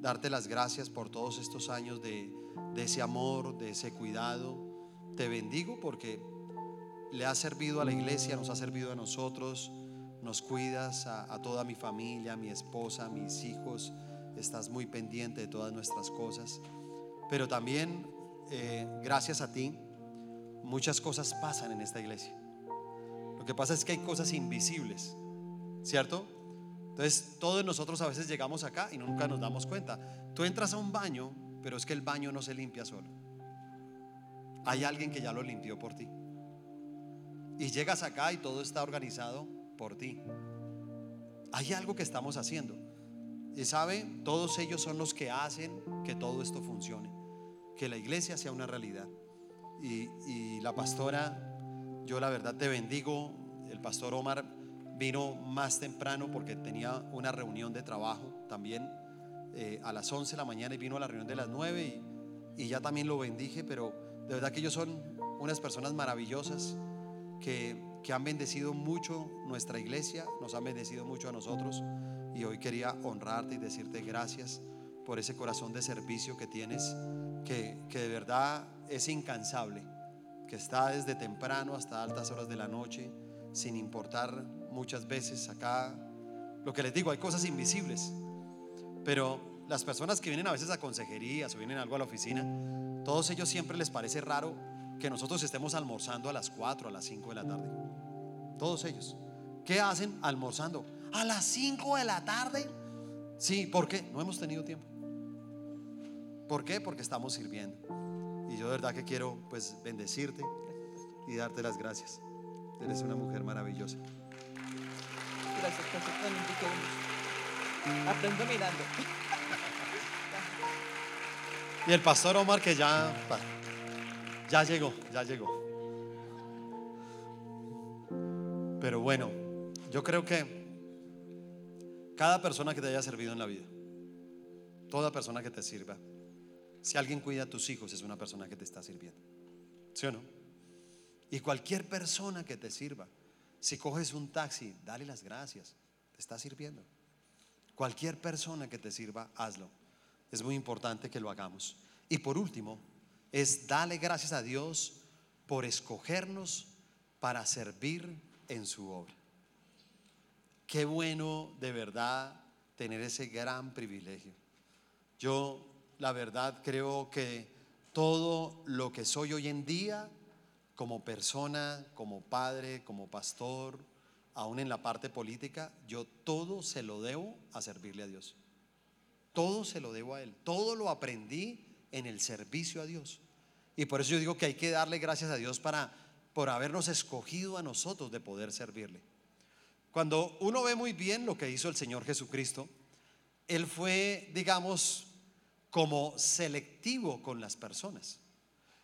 darte las gracias por todos estos años de, de ese amor, de ese cuidado. Te bendigo porque le has servido a la iglesia, nos ha servido a nosotros, nos cuidas a, toda mi familia, a mi esposa, a mis hijos, estás muy pendiente de todas nuestras cosas. Pero también, eh, gracias a ti, muchas cosas pasan en esta iglesia. Lo que pasa es que hay cosas invisibles, ¿cierto? Entonces, todos nosotros a veces llegamos acá y nunca nos damos cuenta. Tú entras a un baño pero es que el baño no se limpia solo. Hay alguien que ya lo limpió por ti. Y llegas acá y todo está organizado por ti. Hay algo que estamos haciendo. Y sabe, todos ellos son los que hacen que todo esto funcione. Que la iglesia sea una realidad. Y, la pastora, yo la verdad te bendigo. El pastor Omar vino más temprano porque tenía una reunión de trabajo también eh, a las 11 de la mañana y vino a la reunión de las 9 y, y ya también lo bendije, pero de verdad que ellos son unas personas maravillosas que, que han bendecido mucho nuestra iglesia, nos han bendecido mucho a nosotros y hoy quería honrarte y decirte gracias por ese corazón de servicio que tienes, que, que de verdad es incansable, que está desde temprano hasta altas horas de la noche, sin importar muchas veces acá. Lo que les digo, hay cosas invisibles, pero las personas que vienen a veces a consejerías o vienen algo a la oficina, todos ellos siempre les parece raro que nosotros estemos almorzando a las 4, a las 5 de la tarde. Todos ellos. ¿Qué hacen almorzando? A las 5 de la tarde. Sí, ¿por qué? No hemos tenido tiempo. ¿Por qué? Porque estamos sirviendo. Y yo de verdad que quiero pues bendecirte y darte las gracias. Eres una mujer maravillosa. Gracias, mucho. Aprendo mirando. Y el pastor Omar que ya ya llegó, ya llegó. Pero bueno, yo creo que cada persona que te haya servido en la vida, toda persona que te sirva, si alguien cuida a tus hijos es una persona que te está sirviendo. ¿Sí o no? Y cualquier persona que te sirva, si coges un taxi, dale las gracias, te está sirviendo. Cualquier persona que te sirva, hazlo. Es muy importante que lo hagamos. Y por último, es darle gracias a Dios por escogernos para servir en su obra. Qué bueno de verdad tener ese gran privilegio. Yo la verdad creo que todo lo que soy hoy en día, como persona, como padre, como pastor, aún en la parte política, yo todo se lo debo a servirle a Dios. Todo se lo debo a Él. Todo lo aprendí en el servicio a Dios. Y por eso yo digo que hay que darle gracias a Dios para, por habernos escogido a nosotros de poder servirle. Cuando uno ve muy bien lo que hizo el Señor Jesucristo, Él fue, digamos, como selectivo con las personas.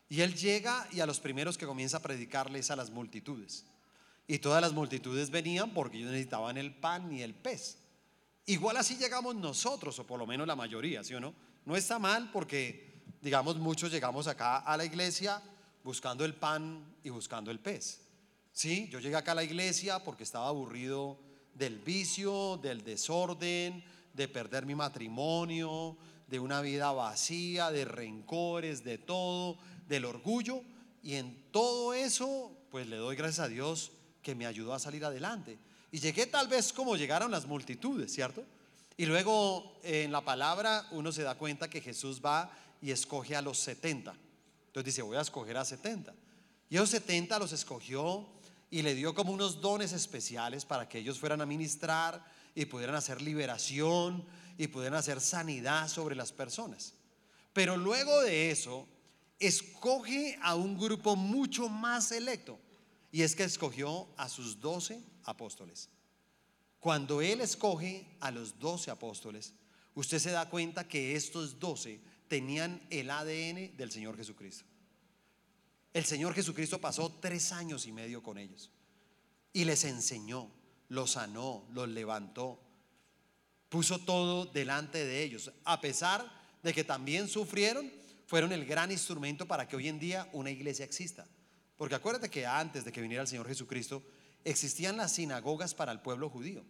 Y Él llega y a los primeros que comienza a predicarles a las multitudes. Y todas las multitudes venían porque ellos necesitaban el pan y el pez. Igual así llegamos nosotros, o por lo menos la mayoría, ¿sí o no? No está mal porque digamos, muchos llegamos acá a la iglesia buscando el pan y buscando el pez. Sí, yo llegué acá a la iglesia porque estaba aburrido del vicio, del desorden, de perder mi matrimonio, de una vida vacía, de rencores, de todo, del orgullo. Y en todo eso, pues le doy gracias a Dios que me ayudó a salir adelante. Y llegué tal vez como llegaron las multitudes, ¿cierto? Y luego en la palabra uno se da cuenta que Jesús va y escoge a los 70. Entonces dice, voy a escoger a 70. Y esos 70 los escogió y le dio como unos dones especiales para que ellos fueran a ministrar y pudieran hacer liberación y pudieran hacer sanidad sobre las personas. Pero luego de eso, escoge a un grupo mucho más selecto. Y es que escogió a sus doce apóstoles. Cuando Él escoge a los doce apóstoles, usted se da cuenta que estos doce tenían el ADN del Señor Jesucristo. El Señor Jesucristo pasó tres años y medio con ellos y les enseñó, los sanó, los levantó, puso todo delante de ellos, a pesar de que también sufrieron, fueron el gran instrumento para que hoy en día una iglesia exista. Porque acuérdate que antes de que viniera el Señor Jesucristo, existían las sinagogas para el pueblo judío.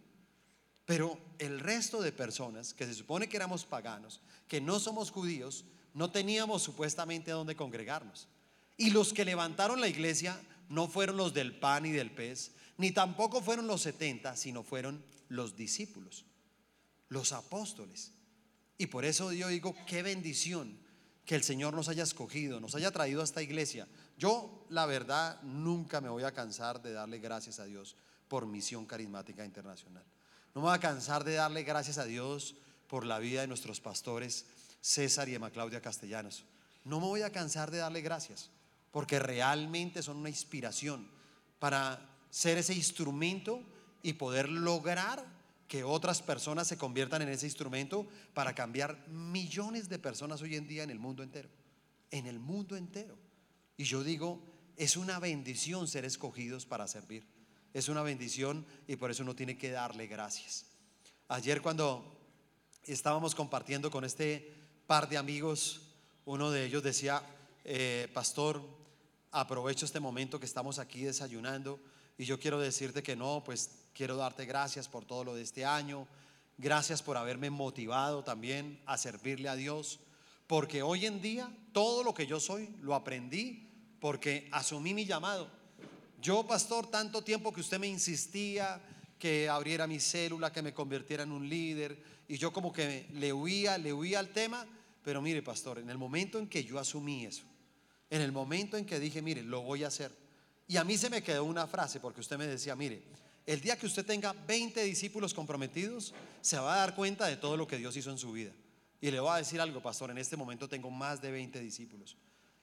Pero el resto de personas, que se supone que éramos paganos, que no somos judíos, no teníamos supuestamente a dónde congregarnos. Y los que levantaron la iglesia no fueron los del pan y del pez, ni tampoco fueron los 70, sino fueron los discípulos, los apóstoles. Y por eso yo digo, qué bendición que el Señor nos haya escogido, nos haya traído a esta iglesia. Yo, la verdad, nunca me voy a cansar de darle gracias a Dios por Misión Carismática Internacional. No me voy a cansar de darle gracias a Dios por la vida de nuestros pastores César y Emma Claudia Castellanos. No me voy a cansar de darle gracias, porque realmente son una inspiración para ser ese instrumento y poder lograr que otras personas se conviertan en ese instrumento para cambiar millones de personas hoy en día en el mundo entero. En el mundo entero. Y yo digo, es una bendición ser escogidos para servir. Es una bendición y por eso uno tiene que darle gracias. Ayer cuando estábamos compartiendo con este par de amigos. Uno de ellos decía, eh, pastor, aprovecho este momento que estamos aquí desayunando y yo quiero decirte que no, pues quiero darte gracias por todo lo de este año. Gracias por haberme motivado también a servirle a Dios. Porque hoy en día todo lo que yo soy lo aprendí porque asumí mi llamado. Yo, pastor, tanto tiempo que usted me insistía que abriera mi célula, que me convirtiera en un líder, y yo como que le huía, le huía al tema, pero mire, pastor, en el momento en que yo asumí eso, en el momento en que dije, mire, lo voy a hacer, y a mí se me quedó una frase, porque usted me decía, mire, el día que usted tenga 20 discípulos comprometidos, se va a dar cuenta de todo lo que Dios hizo en su vida. Y le voy a decir algo, pastor, en este momento tengo más de 20 discípulos.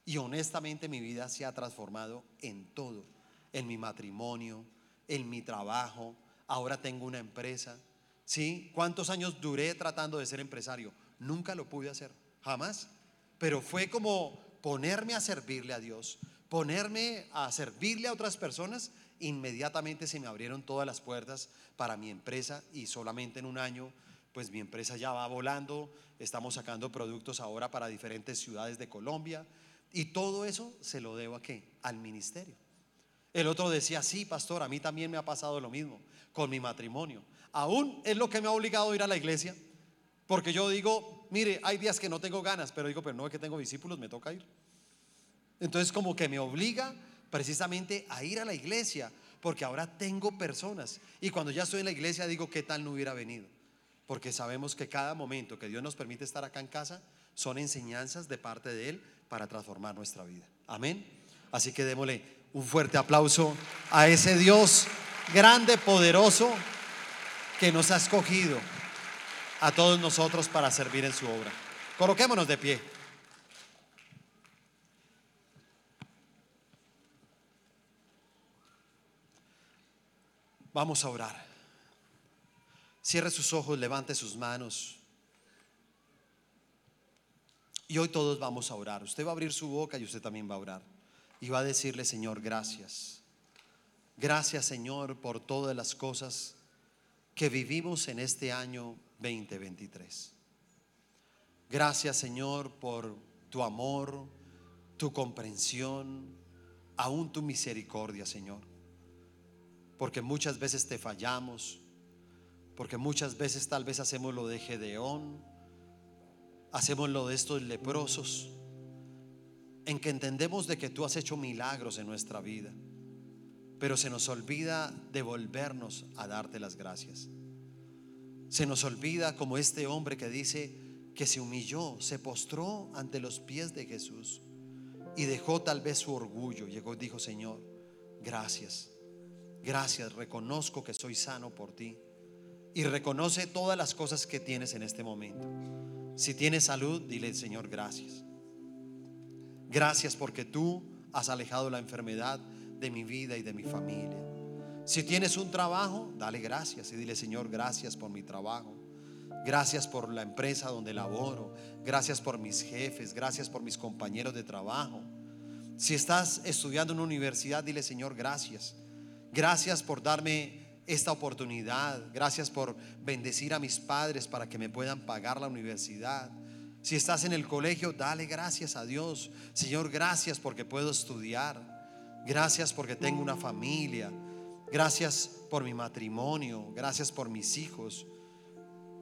Y honestamente mi vida se ha transformado en todo, en mi matrimonio, en mi trabajo, ahora tengo una empresa. ¿Sí? ¿Cuántos años duré tratando de ser empresario? Nunca lo pude hacer, jamás. Pero fue como ponerme a servirle a Dios, ponerme a servirle a otras personas, inmediatamente se me abrieron todas las puertas para mi empresa y solamente en un año pues mi empresa ya va volando, estamos sacando productos ahora para diferentes ciudades de Colombia y todo eso se lo debo a qué? Al ministerio. El otro decía, sí, pastor, a mí también me ha pasado lo mismo con mi matrimonio. Aún es lo que me ha obligado a ir a la iglesia, porque yo digo, mire, hay días que no tengo ganas, pero digo, pero no es que tengo discípulos, me toca ir. Entonces como que me obliga precisamente a ir a la iglesia, porque ahora tengo personas. Y cuando ya estoy en la iglesia digo, ¿qué tal no hubiera venido? porque sabemos que cada momento que Dios nos permite estar acá en casa son enseñanzas de parte de Él para transformar nuestra vida. Amén. Así que démosle un fuerte aplauso a ese Dios grande, poderoso, que nos ha escogido a todos nosotros para servir en su obra. Coloquémonos de pie. Vamos a orar. Cierre sus ojos, levante sus manos. Y hoy todos vamos a orar. Usted va a abrir su boca y usted también va a orar. Y va a decirle, Señor, gracias. Gracias, Señor, por todas las cosas que vivimos en este año 2023. Gracias, Señor, por tu amor, tu comprensión, aún tu misericordia, Señor. Porque muchas veces te fallamos porque muchas veces tal vez hacemos lo de Gedeón, hacemos lo de estos leprosos, en que entendemos de que tú has hecho milagros en nuestra vida, pero se nos olvida devolvernos a darte las gracias. Se nos olvida como este hombre que dice que se humilló, se postró ante los pies de Jesús y dejó tal vez su orgullo. Llegó y dijo, Señor, gracias, gracias, reconozco que soy sano por ti y reconoce todas las cosas que tienes en este momento. Si tienes salud, dile, Señor, gracias. Gracias porque tú has alejado la enfermedad de mi vida y de mi familia. Si tienes un trabajo, dale gracias y dile, Señor, gracias por mi trabajo. Gracias por la empresa donde laboro. Gracias por mis jefes. Gracias por mis compañeros de trabajo. Si estás estudiando en una universidad, dile, Señor, gracias. Gracias por darme esta oportunidad. Gracias por bendecir a mis padres para que me puedan pagar la universidad. Si estás en el colegio, dale gracias a Dios. Señor, gracias porque puedo estudiar. Gracias porque tengo una familia. Gracias por mi matrimonio. Gracias por mis hijos.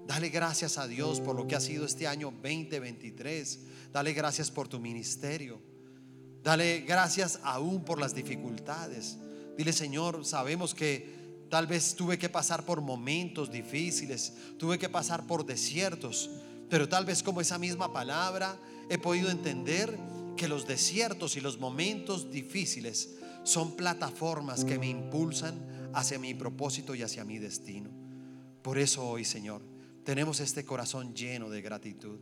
Dale gracias a Dios por lo que ha sido este año 2023. Dale gracias por tu ministerio. Dale gracias aún por las dificultades. Dile, Señor, sabemos que Tal vez tuve que pasar por momentos difíciles, tuve que pasar por desiertos, pero tal vez como esa misma palabra he podido entender que los desiertos y los momentos difíciles son plataformas que me impulsan hacia mi propósito y hacia mi destino. Por eso hoy, Señor, tenemos este corazón lleno de gratitud.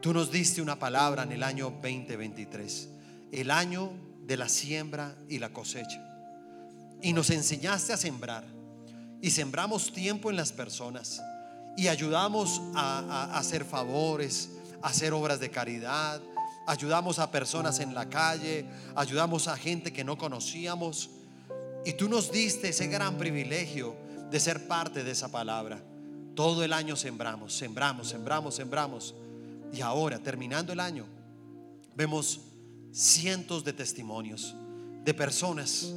Tú nos diste una palabra en el año 2023, el año de la siembra y la cosecha y nos enseñaste a sembrar. Y sembramos tiempo en las personas y ayudamos a, hacer favores, a hacer obras de caridad, ayudamos a personas en la calle, ayudamos a gente que no conocíamos. Y tú nos diste ese gran privilegio de ser parte de esa palabra. Todo el año sembramos, sembramos, sembramos, sembramos. Y ahora, terminando el año, vemos cientos de testimonios de personas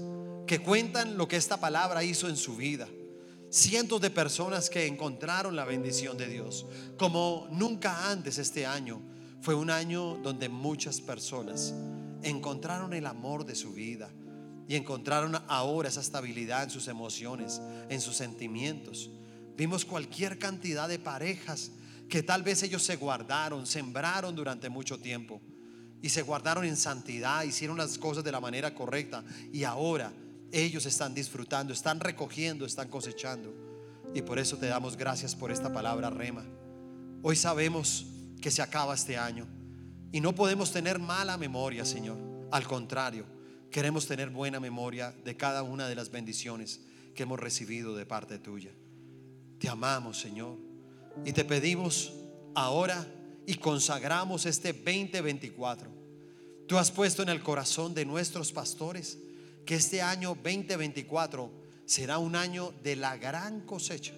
que cuentan lo que esta palabra hizo en su vida. Cientos de personas que encontraron la bendición de Dios. Como nunca antes este año fue un año donde muchas personas encontraron el amor de su vida y encontraron ahora esa estabilidad en sus emociones, en sus sentimientos. Vimos cualquier cantidad de parejas que tal vez ellos se guardaron, sembraron durante mucho tiempo y se guardaron en santidad, hicieron las cosas de la manera correcta y ahora ellos están disfrutando, están recogiendo, están cosechando. Y por eso te damos gracias por esta palabra rema. Hoy sabemos que se acaba este año y no podemos tener mala memoria, Señor. Al contrario, queremos tener buena memoria de cada una de las bendiciones que hemos recibido de parte tuya. Te amamos, Señor, y te pedimos ahora y consagramos este 2024. Tú has puesto en el corazón de nuestros pastores que este año 2024 será un año de la gran cosecha.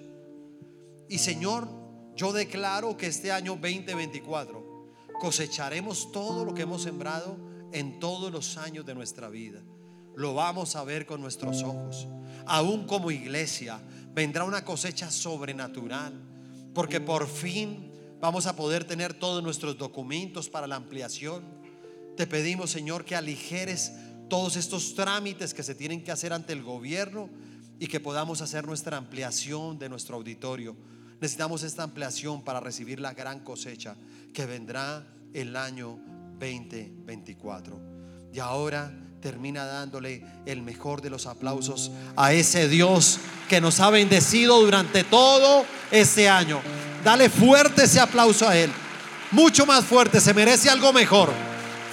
Y Señor, yo declaro que este año 2024 cosecharemos todo lo que hemos sembrado en todos los años de nuestra vida. Lo vamos a ver con nuestros ojos. Aún como iglesia vendrá una cosecha sobrenatural, porque por fin vamos a poder tener todos nuestros documentos para la ampliación. Te pedimos, Señor, que aligeres todos estos trámites que se tienen que hacer ante el gobierno y que podamos hacer nuestra ampliación de nuestro auditorio. Necesitamos esta ampliación para recibir la gran cosecha que vendrá el año 2024. Y ahora termina dándole el mejor de los aplausos a ese Dios que nos ha bendecido durante todo este año. Dale fuerte ese aplauso a Él. Mucho más fuerte, se merece algo mejor.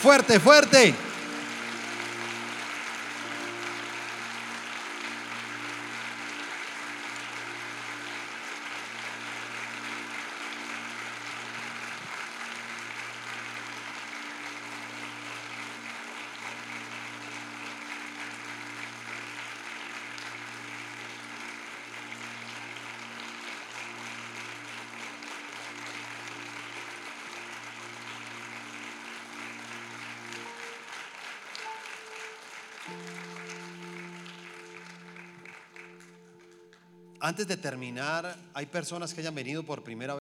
Fuerte, fuerte. Antes de terminar, hay personas que hayan venido por primera vez.